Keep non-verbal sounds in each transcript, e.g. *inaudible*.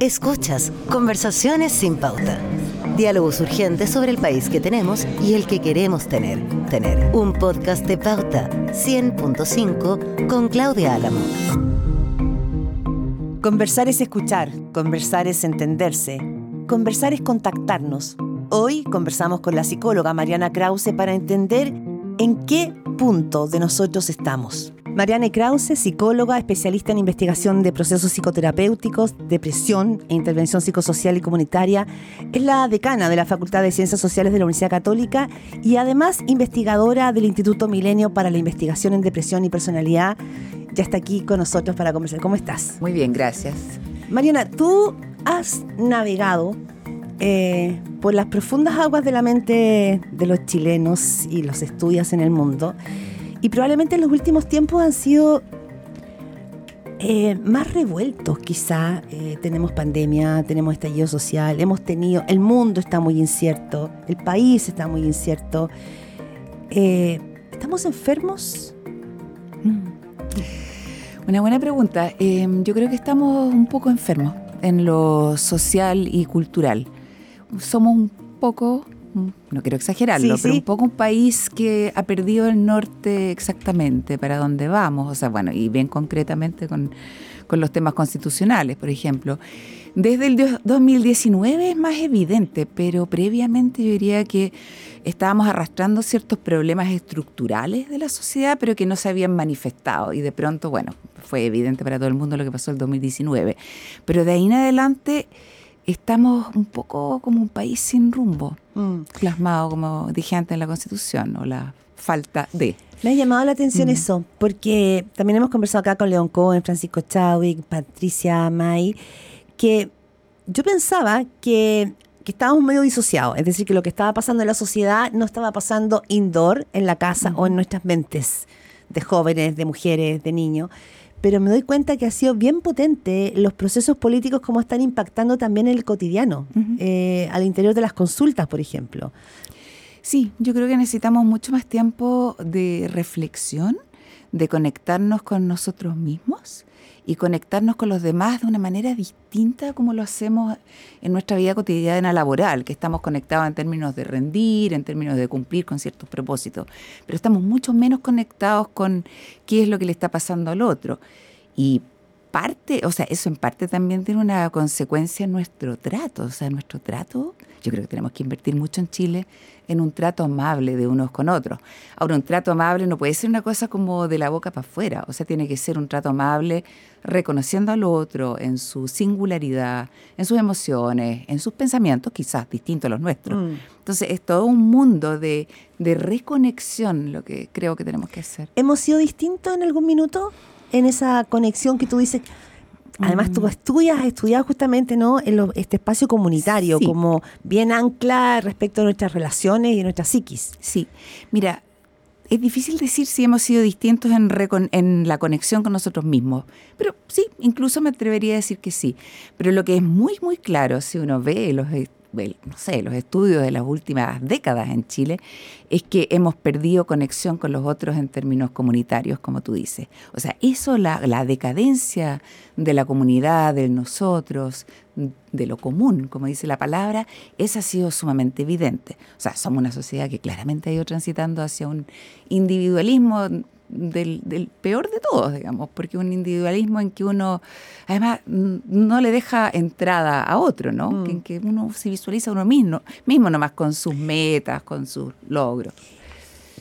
Escuchas Conversaciones sin pauta. Diálogos urgentes sobre el país que tenemos y el que queremos tener. Tener un podcast de pauta 100.5 con Claudia Álamo. Conversar es escuchar, conversar es entenderse, conversar es contactarnos. Hoy conversamos con la psicóloga Mariana Krause para entender en qué punto de nosotros estamos. Mariana Krause, psicóloga, especialista en investigación de procesos psicoterapéuticos, depresión e intervención psicosocial y comunitaria, es la decana de la Facultad de Ciencias Sociales de la Universidad Católica y además investigadora del Instituto Milenio para la Investigación en Depresión y Personalidad. Ya está aquí con nosotros para conversar. ¿Cómo estás? Muy bien, gracias. Mariana, tú has navegado eh, por las profundas aguas de la mente de los chilenos y los estudias en el mundo. Y probablemente en los últimos tiempos han sido eh, más revueltos, quizá. Eh, tenemos pandemia, tenemos estallido social, hemos tenido, el mundo está muy incierto, el país está muy incierto. ¿Estamos enfermos? Mm. Una buena pregunta. yo creo que estamos un poco enfermos en lo social y cultural somos un poco, no quiero exagerarlo, pero un poco un país que ha perdido el norte exactamente para dónde vamos, o sea, bueno, y bien concretamente con, con los temas constitucionales, por ejemplo. Desde el 2019 es más evidente, pero previamente yo diría que estábamos arrastrando ciertos problemas estructurales de la sociedad, pero que no se habían manifestado. Y de pronto, bueno, fue evidente para todo el mundo lo que pasó el 2019. Pero de ahí en adelante estamos un poco como un país sin rumbo, mm. plasmado, como dije antes, en la Constitución, o la falta de. Me ha llamado la atención mm. eso, porque también hemos conversado acá con León Cohen, Francisco Chadwick, Patricia May, que yo pensaba que, que, estábamos medio disociados, es decir, que lo que estaba pasando en la sociedad no estaba pasando indoor, en la casa o en nuestras mentes de jóvenes, de mujeres, de niños, pero me doy cuenta que ha sido bien potente los procesos políticos como están impactando también en el cotidiano, eh, al interior de las consultas, por ejemplo. Sí, yo creo que necesitamos mucho más tiempo de reflexión, de conectarnos con nosotros mismos y conectarnos con los demás de una manera distinta como lo hacemos en nuestra vida cotidiana laboral, que estamos conectados en términos de rendir, en términos de cumplir con ciertos propósitos, pero estamos mucho menos conectados con qué es lo que le está pasando al otro. Y parte, o sea, eso en parte también tiene una consecuencia en nuestro trato, o sea, nuestro trato, yo creo que tenemos que invertir mucho en Chile en un trato amable de unos con otros. Ahora, un trato amable no puede ser una cosa como de la boca para afuera, o sea, tiene que ser un trato amable reconociendo al otro en su singularidad, en sus emociones, en sus pensamientos, quizás distintos a los nuestros. Mm. Entonces, es todo un mundo de, de reconexión lo que creo que tenemos que hacer. ¿Hemos sido distintos en algún minuto? en esa conexión que tú dices. Además, tú mm. estudias, has estudiado justamente ¿no? en este espacio comunitario, como bien ancla respecto a nuestras relaciones y nuestra psiquis. Sí, mira, es difícil decir si hemos sido distintos en, en, la conexión con nosotros mismos, pero sí, incluso me atrevería a decir que sí. Pero lo que es muy, muy claro, si uno ve los no sé, los estudios de las últimas décadas en Chile, es que hemos perdido conexión con los otros en términos comunitarios, como tú dices. O sea, eso, la, la decadencia de la comunidad, de nosotros, de lo común, como dice la palabra, esa ha sido sumamente evidente. O sea, somos una sociedad que claramente ha ido transitando hacia un individualismo del, peor de todos, digamos, porque un individualismo en que uno, además, no le deja entrada a otro, ¿no? Mm. En que uno se visualiza a uno mismo, mismo nomás con sus metas, con sus logros.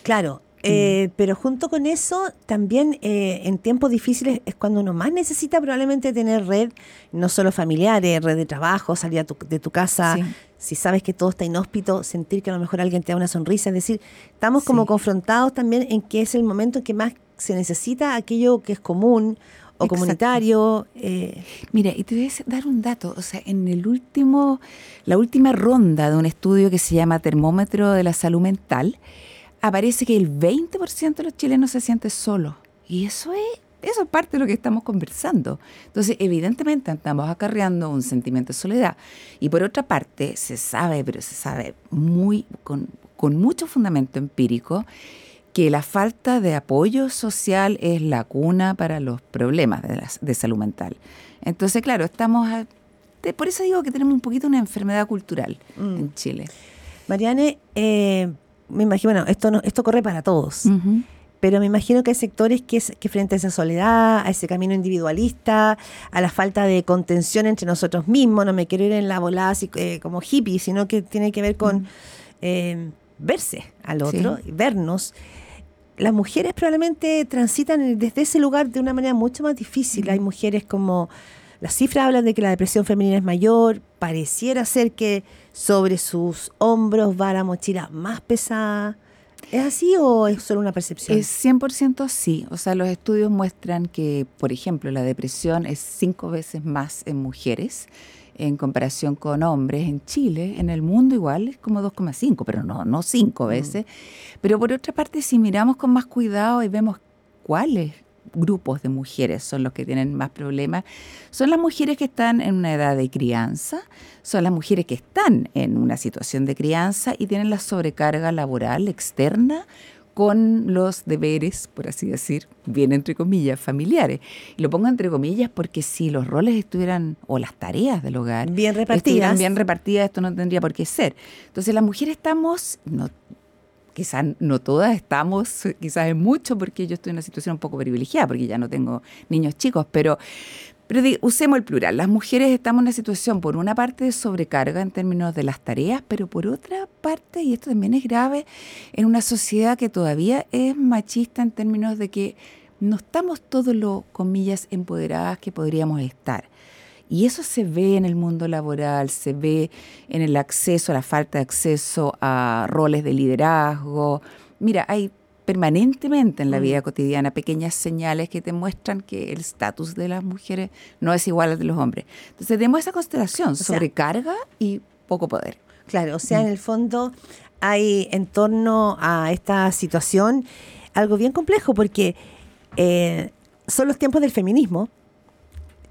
Claro, eh, pero junto con eso, también eh, en tiempos difíciles es cuando uno más necesita probablemente tener red, no solo familiares, red de trabajo, salir de tu casa, si sabes que todo está inhóspito, sentir que a lo mejor alguien te da una sonrisa, es decir, estamos como confrontados también en que es el momento en que más se necesita aquello que es común o comunitario. Eh. Mira, y te voy a dar un dato, o sea, en el último, la última ronda de un estudio que se llama Termómetro de la Salud Mental, aparece que el 20% de los chilenos se siente solo. Y eso es, eso es parte de lo que estamos conversando. Entonces, evidentemente estamos acarreando un sentimiento de soledad. Y por otra parte, se sabe, pero se sabe muy con, con mucho fundamento empírico, que la falta de apoyo social es la cuna para los problemas de, de salud mental. Entonces, claro, estamos... por eso digo que tenemos un poquito una enfermedad cultural mm. en Chile. Mariane, eh, me imagino, bueno, esto, no, esto corre para todos. Pero me imagino que hay sectores que, que frente a esa soledad, a ese camino individualista, a la falta de contención entre nosotros mismos, no me quiero ir en la volada eh, como hippie, sino que tiene que ver con eh, verse al otro, y vernos. Las mujeres probablemente transitan desde ese lugar de una manera mucho más difícil. Hay mujeres como las cifras hablan de que la depresión femenina es mayor, pareciera ser que sobre sus hombros va la mochila más pesada. ¿Es así o es solo una percepción? Es 100% sí. O sea, los estudios muestran que, por ejemplo, la depresión es cinco veces más en mujeres en comparación con hombres en Chile. En el mundo igual es como 2,5, pero no, no cinco mm. veces. Pero por otra parte, si miramos con más cuidado y vemos cuáles grupos de mujeres son los que tienen más problemas, son las mujeres que están en una edad de crianza, son las mujeres que están en una situación de crianza y tienen la sobrecarga laboral externa con los deberes, por así decir, bien entre comillas, familiares. Y lo pongo entre comillas porque si los roles estuvieran, o las tareas del hogar, bien repartidas, bien repartidas, esto no tendría por qué ser. Entonces las mujeres estamos, no, quizás no todas estamos, quizás es mucho, porque yo estoy en una situación un poco privilegiada, porque ya no tengo niños chicos, pero, pero usemos el plural. Las mujeres estamos en una situación, por una parte, de sobrecarga en términos de las tareas, pero por otra parte, y esto también es grave, en una sociedad que todavía es machista en términos de que no estamos todos los, comillas, empoderadas que podríamos estar. Y eso se ve en el mundo laboral, se ve en el acceso, la falta de acceso a roles de liderazgo. Mira, hay permanentemente en la mm. vida cotidiana pequeñas señales que te muestran que el estatus de las mujeres no es igual al de los hombres. Entonces tenemos esa constelación, sobrecarga y poco poder. Claro, o sea, en mm. el fondo hay en torno a esta situación algo bien complejo porque eh, son los tiempos del feminismo,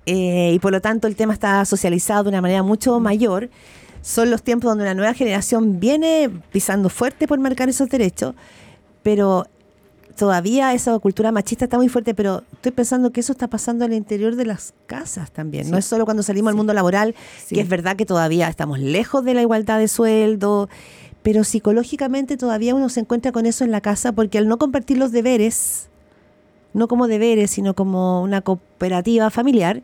eh, y por lo tanto el tema está socializado de una manera mucho mayor. Son los tiempos donde una nueva generación viene pisando fuerte por marcar esos derechos, pero todavía esa cultura machista está muy fuerte, pero estoy pensando que eso está pasando al interior de las casas también. No es solo cuando salimos al mundo laboral, que es verdad que todavía estamos lejos de la igualdad de sueldo, pero psicológicamente todavía uno se encuentra con eso en la casa porque al no compartir los deberes, no como deberes, sino como una cooperativa familiar.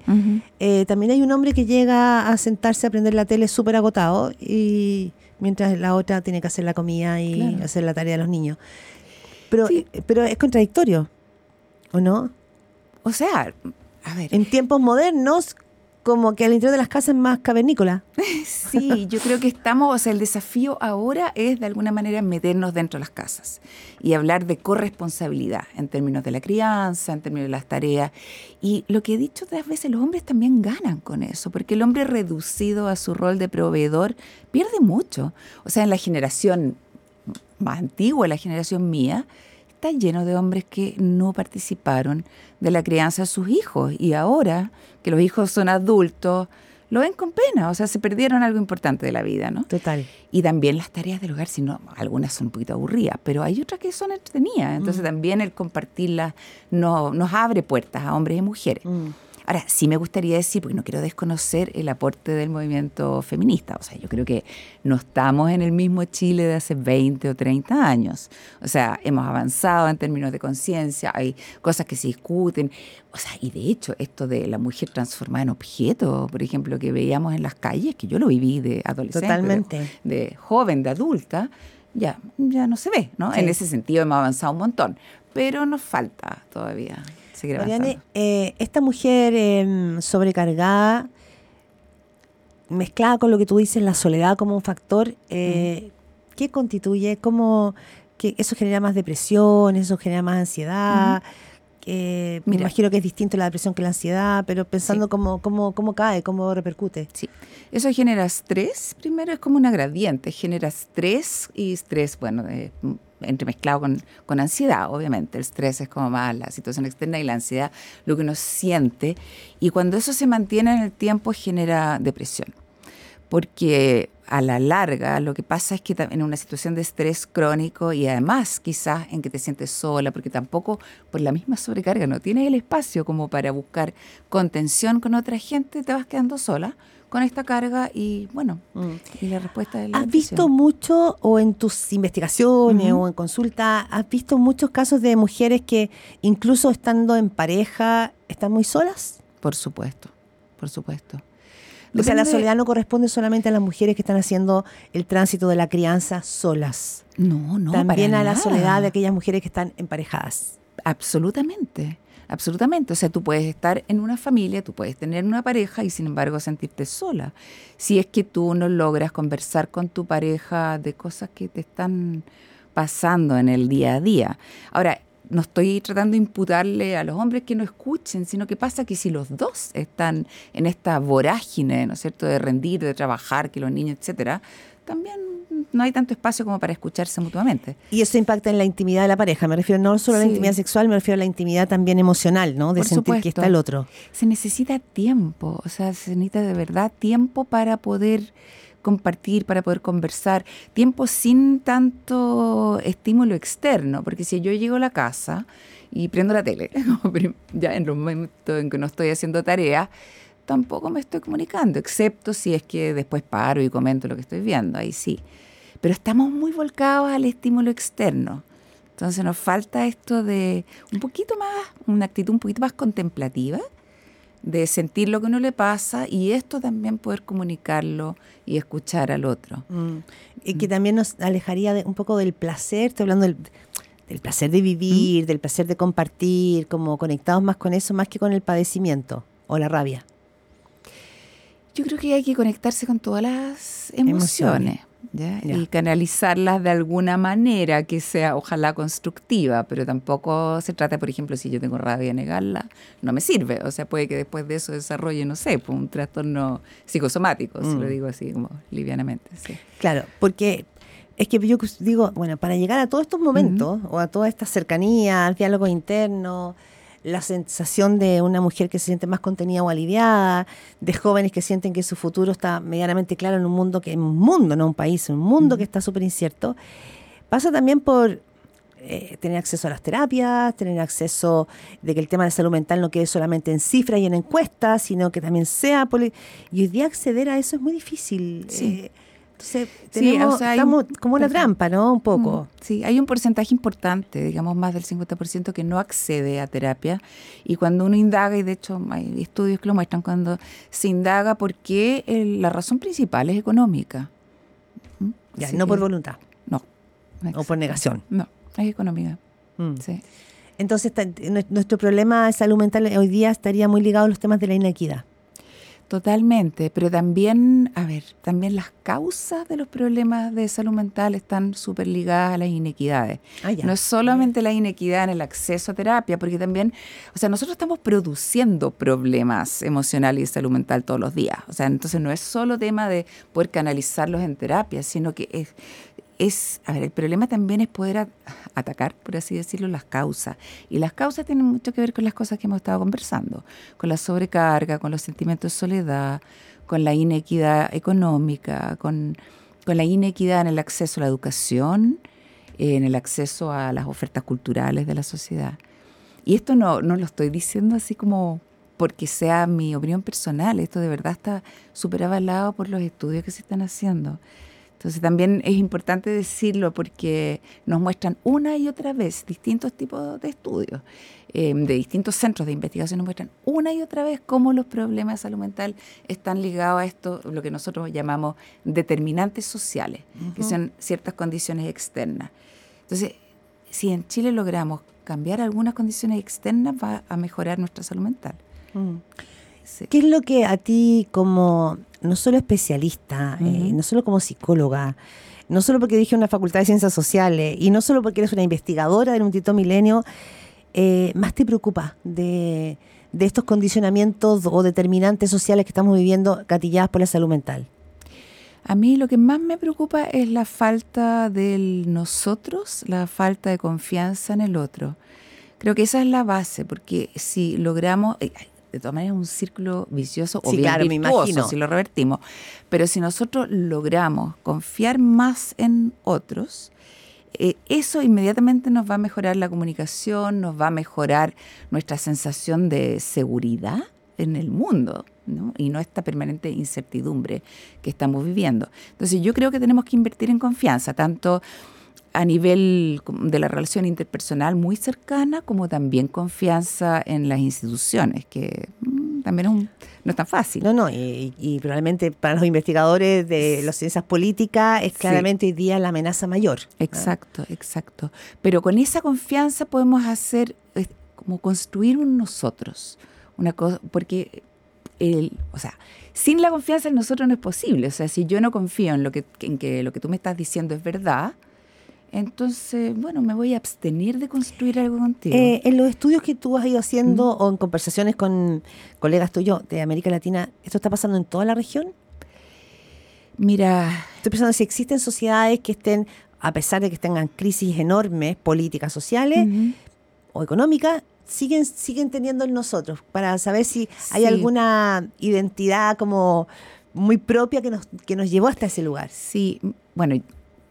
Eh, también hay un hombre que llega a sentarse a aprender la tele súper agotado y mientras la otra tiene que hacer la comida y hacer la tarea de los niños. Pero, eh, pero es contradictorio, ¿o no? O sea, a ver. En tiempos modernos, como que al interior de las casas es más cavernícola. *laughs* Sí, yo creo que estamos, o sea, el desafío ahora es de alguna manera meternos dentro de las casas y hablar de corresponsabilidad en términos de la crianza, en términos de las tareas. Y lo que he dicho otras veces, los hombres también ganan con eso, porque el hombre reducido a su rol de proveedor pierde mucho. O sea, en la generación más antigua, la generación mía, está lleno de hombres que no participaron de la crianza de sus hijos y ahora que los hijos son adultos, lo ven con pena, o sea, se perdieron algo importante de la vida, ¿no? Total. Y también las tareas del hogar, si no, algunas son un poquito aburridas, pero hay otras que son entretenidas, entonces mm. también el compartirlas no, nos abre puertas a hombres y mujeres. Mm. Ahora, sí me gustaría decir, porque no quiero desconocer el aporte del movimiento feminista. O sea, yo creo que no estamos en el mismo Chile de hace 20 o 30 años. O sea, hemos avanzado en términos de conciencia, hay cosas que se discuten. O sea, y de hecho, esto de la mujer transformada en objeto, por ejemplo, que veíamos en las calles, que yo lo viví de adolescente, Totalmente. De, joven, de adulta, ya, ya no se ve, ¿no? En ese sentido hemos avanzado un montón, pero nos falta todavía. Mariane, eh, esta mujer em, sobrecargada, mezclada con lo que tú dices, la soledad como un factor, eh, ¿qué constituye? ¿Cómo que eso genera más depresión? ¿Eso genera más ansiedad? me imagino que es distinto la depresión que la ansiedad, pero pensando cómo, cómo, cómo cae, cómo repercute. Sí, eso genera estrés, primero es como una gradiente, genera estrés y estrés, bueno, de entremezclado con, con ansiedad, obviamente. El estrés es como más la situación externa y la ansiedad lo que uno siente. Y cuando eso se mantiene en el tiempo genera depresión. porque a la larga lo que pasa es que en una situación de estrés crónico y además quizás en que te sientes sola, porque tampoco por la misma sobrecarga no tienes el espacio como para buscar contención con otra gente, te vas quedando sola con esta carga y bueno, mm. y la respuesta es la ¿Has visto mucho o en tus investigaciones o en consulta, has visto muchos casos de mujeres que incluso estando en pareja están muy solas? Por supuesto, por supuesto. O sea, la soledad no corresponde solamente a las mujeres que están haciendo el tránsito de la crianza solas. No, no. También a la soledad de aquellas mujeres que están emparejadas. Absolutamente. Absolutamente. O sea, tú puedes estar en una familia, tú puedes tener una pareja y sin embargo sentirte sola. Si es que tú no logras conversar con tu pareja de cosas que te están pasando en el día a día. Ahora, no estoy tratando de imputarle a los hombres que no escuchen, sino que pasa que si los dos están en esta vorágine, ¿no es cierto?, de rendir, de trabajar, que los niños, etcétera, también no hay tanto espacio como para escucharse mutuamente. Y eso impacta en la intimidad de la pareja. Me refiero no solo a la intimidad sexual, me refiero a la intimidad también emocional, ¿no? De sentir que está el otro. Se necesita tiempo, o sea, se necesita de verdad tiempo para poder compartir, para poder conversar, tiempo sin tanto estímulo externo, porque si yo llego a la casa y prendo la tele, *laughs* ya en los momentos en que no estoy haciendo tarea, tampoco me estoy comunicando, excepto si es que después paro y comento lo que estoy viendo, ahí sí. Pero estamos muy volcados al estímulo externo. Entonces nos falta esto de un poquito más, una actitud un poquito más contemplativa, de sentir lo que uno le pasa y esto también poder comunicarlo y escuchar al otro. Mm. Y que también nos alejaría de, un poco del placer, estoy hablando del, placer de vivir, mm. del placer de compartir, como conectados más con eso, más que con el padecimiento o la rabia. Yo creo que hay que conectarse con todas las emociones y canalizarlas de alguna manera que sea ojalá constructiva, pero tampoco se trata, por ejemplo, si yo tengo rabia, negarla, no me sirve. O sea, puede que después de eso desarrolle, no sé, pues, un trastorno psicosomático, si lo mm. digo así como livianamente. Claro, porque es que yo digo, bueno, para llegar a todos estos momentos o a toda esta cercanía, al diálogo interno, la sensación de una mujer que se siente más contenida o aliviada, de jóvenes que sienten que su futuro está medianamente claro en un mundo que es un mundo, no un país, un mundo que está súper incierto, pasa también por eh, tener acceso a las terapias, tener acceso de que el tema de salud mental no quede solamente en cifras y en encuestas, sino que también sea... Y hoy día acceder a eso es muy difícil. Sí. Eh, sí, estamos como una trampa, ¿no? Un poco. Mm, sí, hay un porcentaje importante, digamos más del 50% que no accede a terapia. Y cuando uno indaga, y de hecho hay estudios que lo muestran, cuando se indaga por qué la razón principal es económica. ¿Mm? no por voluntad. No. o por negación. No, es económica. Mm. Sí. Entonces, nuestro problema de salud mental hoy día estaría muy ligado a los temas de la inequidad. Totalmente, pero también, a ver, también las causas de los problemas de salud mental están súper ligadas a las inequidades. Ah, no es solamente la inequidad en el acceso a terapia, porque también, o sea, nosotros estamos produciendo problemas emocionales y de salud mental todos los días. O sea, entonces no es solo tema de poder canalizarlos en terapia, sino que es, es, a ver, el problema también es poder atacar, por así decirlo, las causas. Y las causas tienen mucho que ver con las cosas que hemos estado conversando, con la sobrecarga, con los sentimientos de soledad, con la inequidad económica, con, la inequidad en el acceso a la educación, en el acceso a las ofertas culturales de la sociedad. Y esto no, no lo estoy diciendo así como porque sea mi opinión personal, esto de verdad está súper avalado por los estudios que se están haciendo. Entonces también es importante decirlo porque nos muestran una y otra vez distintos tipos de estudios, em, de distintos centros de investigación, nos muestran una y otra vez cómo los problemas de salud mental están ligados a esto, lo que nosotros llamamos determinantes sociales, que son ciertas condiciones externas. Entonces, si en Chile logramos cambiar algunas condiciones externas, va a mejorar nuestra salud mental. ¿Qué es lo que a ti como no solo especialista, eh, no solo como psicóloga, no solo porque dije una facultad de ciencias sociales y no solo porque eres una investigadora del Tito Milenio, eh, más te preocupa de, estos condicionamientos o determinantes sociales que estamos viviendo gatilladas por la salud mental? A mí lo que más me preocupa es la falta del nosotros, la falta de confianza en el otro. Creo que esa es la base, porque si logramos, eh, de todas maneras un círculo vicioso o bien claro, me virtuoso imagino. si lo revertimos. Pero si nosotros logramos confiar más en otros, eh, eso inmediatamente nos va a mejorar la comunicación, nos va a mejorar nuestra sensación de seguridad en el mundo, ¿no? Y no esta permanente incertidumbre que estamos viviendo. Entonces yo creo que tenemos que invertir en confianza, tanto a nivel de la relación interpersonal muy cercana, como también confianza en las instituciones, que mm, también es un- no es tan fácil. No, no, y, y probablemente para los investigadores de las ciencias políticas es Sí. claramente hoy día la amenaza mayor. Exacto, exacto. Pero con esa confianza podemos hacer, como construir un nosotros, una cosa, porque, el, o sea, sin la confianza en nosotros no es posible. O sea, si yo no confío en lo que, en que lo que tú me estás diciendo es verdad, entonces, bueno, me voy a abstener de construir algo contigo. Eh, en los estudios que tú has ido haciendo o en conversaciones con colegas tuyos de América Latina, ¿esto está pasando en toda la región? Mira, Estoy pensando si existen sociedades que estén, a pesar de que tengan crisis enormes, políticas, sociales o económicas, siguen, siguen teniendo en nosotros, para saber si hay alguna identidad como muy propia que nos, que nos llevó hasta ese lugar. Sí, bueno,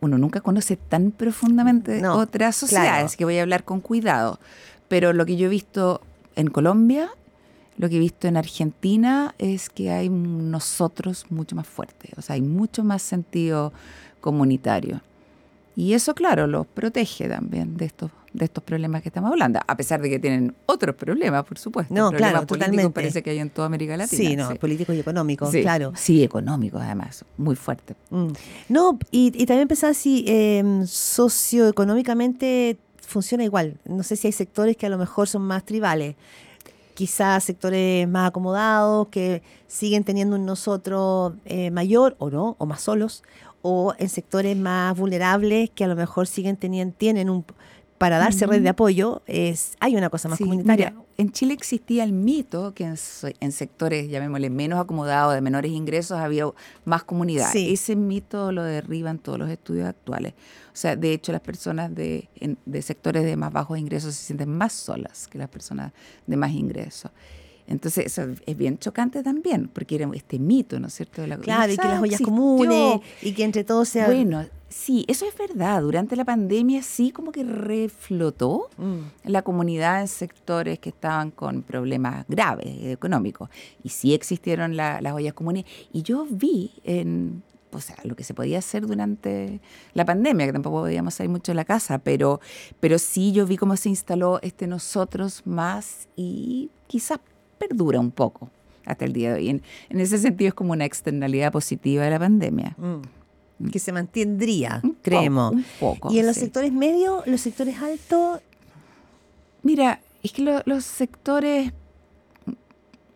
uno nunca conoce tan profundamente No, otras sociedades, claro. que voy a hablar con cuidado. Pero lo que yo he visto en Colombia, lo que he visto en Argentina, es que hay nosotros mucho más fuerte, o sea, hay mucho más sentido comunitario. Y eso, claro, los protege también de estos, de estos problemas que estamos hablando, a pesar de que tienen otros problemas, por supuesto. No, problemas claro, políticos totalmente. parece que hay en toda América Latina. Sí, no, políticos y económicos, Sí, claro. Sí, económicos además, muy fuerte. Mm. No, y, y también pensar si eh, socioeconómicamente funciona igual. No sé si hay sectores que a lo mejor son más tribales. Quizás sectores más acomodados que siguen teniendo un nosotros eh, mayor o no, o más solos, o en sectores más vulnerables que a lo mejor siguen teniendo, tienen un para darse red de apoyo, es, hay una cosa más Sí, comunitaria. mira, en Chile existía el mito que en, en sectores, llamémosle, menos acomodados, de menores ingresos, había más comunidad. Sí. Ese mito lo derriban todos los estudios actuales. O sea, de hecho, las personas de, en- de sectores de más bajos ingresos se sienten más solas que las personas de más ingresos. Entonces, eso es bien chocante también, porque era este mito, ¿no es cierto? de la- Claro, y que las ollas existió. comunes, y que entre todos se... Bueno, sí, eso es verdad. Durante la pandemia sí como que reflotó Mm. la comunidad en sectores que estaban con problemas graves económicos. Y sí existieron la- las ollas comunes. Y yo vi en, o sea, lo que se podía hacer durante la pandemia, que tampoco podíamos salir mucho de la casa, pero, pero sí yo vi cómo se instaló este nosotros más y quizás perdura un poco hasta el día de hoy. En, en ese sentido es como una externalidad positiva de la pandemia. Mm. que se mantendría, Un creemos. poco, un poco, y en los sectores medios, los sectores altos, Mira, es que lo- los sectores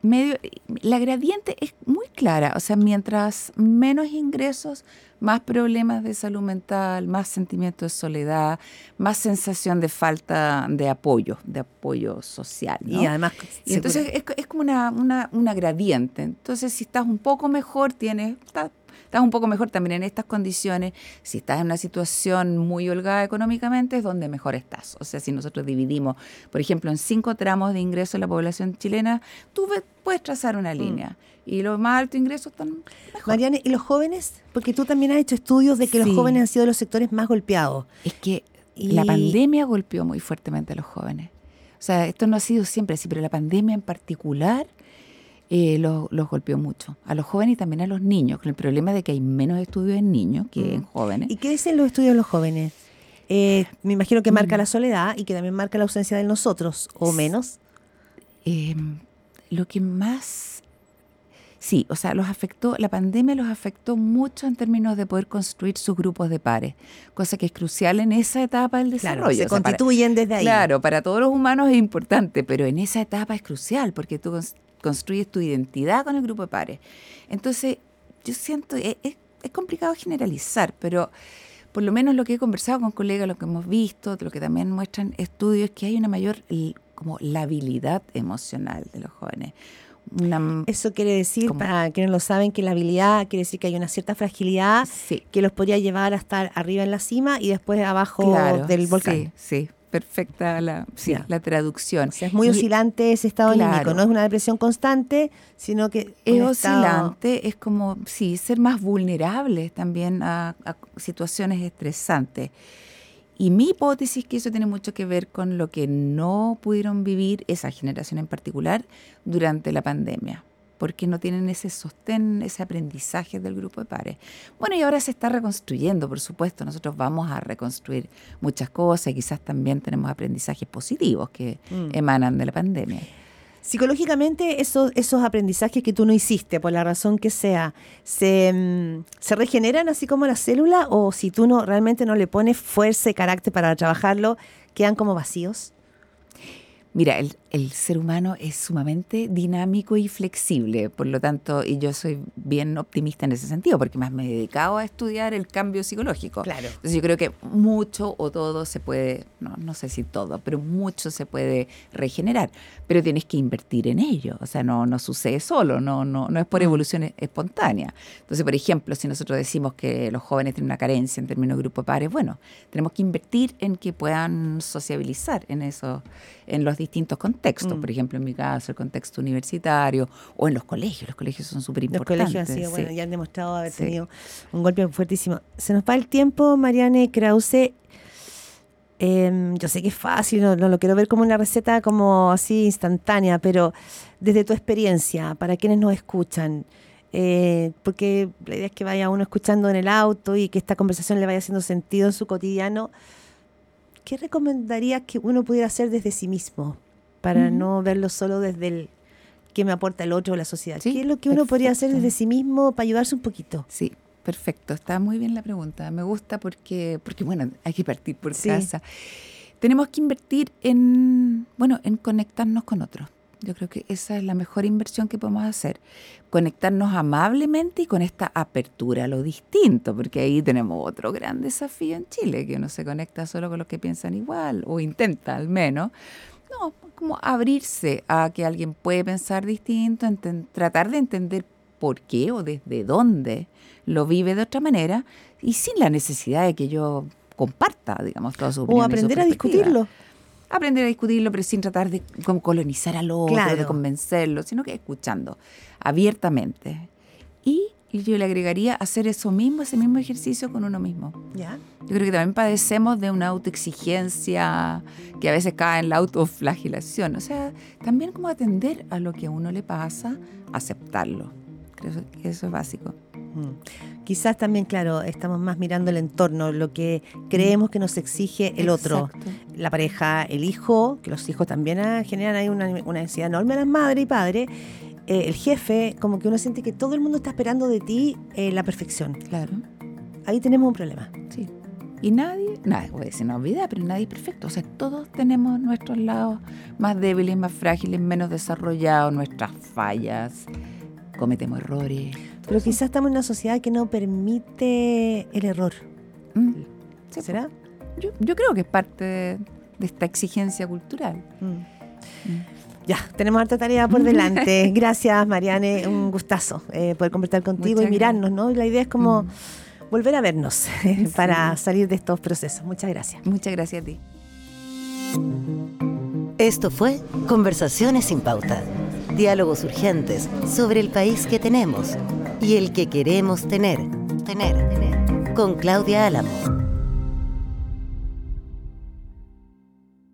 medio, la gradiente es muy clara, o sea, mientras menos ingresos, más problemas de salud mental, más sentimiento de soledad, más sensación de falta de apoyo, de apoyo social. ¿no? y además... Y entonces es, es como una, una, una gradiente. Entonces, si estás un poco mejor, tienes, estás, estás un poco mejor también en estas condiciones. Si estás en una situación muy holgada económicamente, es donde mejor estás. O sea, si nosotros dividimos, por ejemplo, en cinco tramos de ingreso de la población chilena, tú puedes trazar una línea. Y los más altos ingresos están mejor. ¿y los jóvenes? Porque tú también has hecho estudios de que los jóvenes han sido los sectores más golpeados. Es que Y- la pandemia golpeó muy fuertemente a los jóvenes. O sea, esto no ha sido siempre así, pero la pandemia en particular eh, los, los golpeó mucho. A los jóvenes y también a los niños, con el problema de que hay menos estudios en niños que en jóvenes. ¿Y qué dicen los estudios de los jóvenes? Eh, me imagino que Mm. marca la soledad y que también marca la ausencia de nosotros, o menos. Eh, lo que más... Sí, o sea, los afectó, la pandemia los afectó mucho en términos de poder construir sus grupos de pares, cosa que es crucial en esa etapa del desarrollo. Claro, se O sea, para- constituyen desde ahí. Claro, para todos los humanos es importante, pero en esa etapa es crucial porque tú construyes tu identidad con el grupo de pares. Entonces, yo siento, es, es- es complicado generalizar, pero por lo menos lo que he conversado con colegas, lo que hemos visto, lo que también muestran estudios, es que hay una mayor como la habilidad emocional de los jóvenes. Una, Eso quiere decir, para quienes lo saben, que la habilidad quiere decir que hay una cierta fragilidad sí, que los podría llevar a estar arriba en la cima y después abajo claro, del volcán. Sí, sí. Perfecta la, sí, la traducción. O sea, es muy oscilante ese estado anímico, no es una depresión constante, sino que es oscilante, es como, sí, ser más vulnerable también a, a situaciones estresantes. Y mi hipótesis es que eso tiene mucho que ver con lo que no pudieron vivir esa generación en particular durante la pandemia porque no tienen ese sostén, ese aprendizaje del grupo de pares. Bueno, y ahora se está reconstruyendo, por supuesto, nosotros vamos a reconstruir muchas cosas y quizás también tenemos aprendizajes positivos que mm. emanan de la pandemia. Psicológicamente, esos, esos aprendizajes que tú no hiciste, por la razón que sea, ¿se, mm, ¿se regeneran así como la célula o si tú no realmente no le pones fuerza y carácter para trabajarlo, quedan como vacíos? Mira, el, el, ser humano es sumamente dinámico y flexible, por lo tanto, y yo soy bien optimista en ese sentido, porque más me he dedicado a estudiar el cambio psicológico. Claro. Entonces yo creo que mucho o todo se puede, no, no sé si todo, pero mucho se puede regenerar, pero tienes que invertir en ello, o sea, no, no sucede solo, no, no, no es por mm. evolución espontánea. Entonces, por ejemplo, si nosotros decimos que los jóvenes tienen una carencia en términos de grupo de pares, bueno, tenemos que invertir en que puedan sociabilizar en eso, en los distintos contextos, mm. por ejemplo, en mi caso, el contexto universitario o en los colegios. Los colegios son súper importantes. Los colegios, sí, bueno, ya han demostrado haber tenido un golpe fuertísimo. Se nos va el tiempo, Mariane Krause. Em, yo sé que es fácil, no, lo quiero ver como una receta como así instantánea, pero desde tu experiencia, para quienes nos escuchan, eh, porque la idea es que vaya uno escuchando en el auto y que esta conversación le vaya haciendo sentido en su cotidiano. ¿Qué recomendarías que uno pudiera hacer desde sí mismo para no verlo solo desde el que me aporta el otro o la sociedad? ¿Qué es lo que uno podría hacer desde sí mismo para ayudarse un poquito? Sí, perfecto. Está muy bien la pregunta. Me gusta porque, porque bueno, hay que partir por casa. Tenemos que invertir en, bueno, en conectarnos con otros. Yo creo que esa es la mejor inversión que podemos hacer. Conectarnos amablemente y con esta apertura a lo distinto, porque ahí tenemos otro gran desafío en Chile, que uno se conecta solo con los que piensan igual, o intenta al menos. No, como abrirse a que alguien puede pensar distinto, tratar de entender por qué o desde dónde lo vive de otra manera y sin la necesidad de que yo comparta, digamos, toda su opinión. O aprender a discutirlo aprender a discutirlo, pero sin tratar de colonizar al otro, de convencerlo, sino que escuchando abiertamente. Y yo le agregaría hacer eso mismo, ese mismo ejercicio con uno mismo. ¿Ya? Yo creo que también padecemos de una autoexigencia que a veces cae en la autoflagelación. O sea, también como atender a lo que a uno le pasa, aceptarlo. Creo que eso es básico. Mm. Quizás también, claro, estamos más mirando el entorno, lo que creemos que nos exige el otro. La pareja, el hijo, que los hijos también ah, generan ahí una, una necesidad enorme a las madres y padres. Eh, el jefe, como que uno siente que todo el mundo está esperando de ti eh, la perfección. Claro. Ahí tenemos un problema. Sí. Y nadie, nadie, puede ser una olvida, pero nadie es perfecto. O sea, todos tenemos nuestros lados más débiles, más frágiles, menos desarrollados, nuestras fallas. Cometemos errores. Pero quizás estamos en una sociedad que no permite el error. Mm. ¿Será? Yo, creo que es parte de, esta exigencia cultural. Mm. Mm. Ya, tenemos harta tarea por *laughs* delante. Gracias, Mariane. Un gustazo eh, poder conversar contigo y mirarnos, ¿no? Y la idea es como volver a vernos *laughs* para salir de estos procesos. Muchas gracias. Muchas gracias a ti. Esto fue Conversaciones sin pauta. Diálogos urgentes sobre el país que tenemos y el que queremos tener. Tener, tener. Con Claudia Álamo.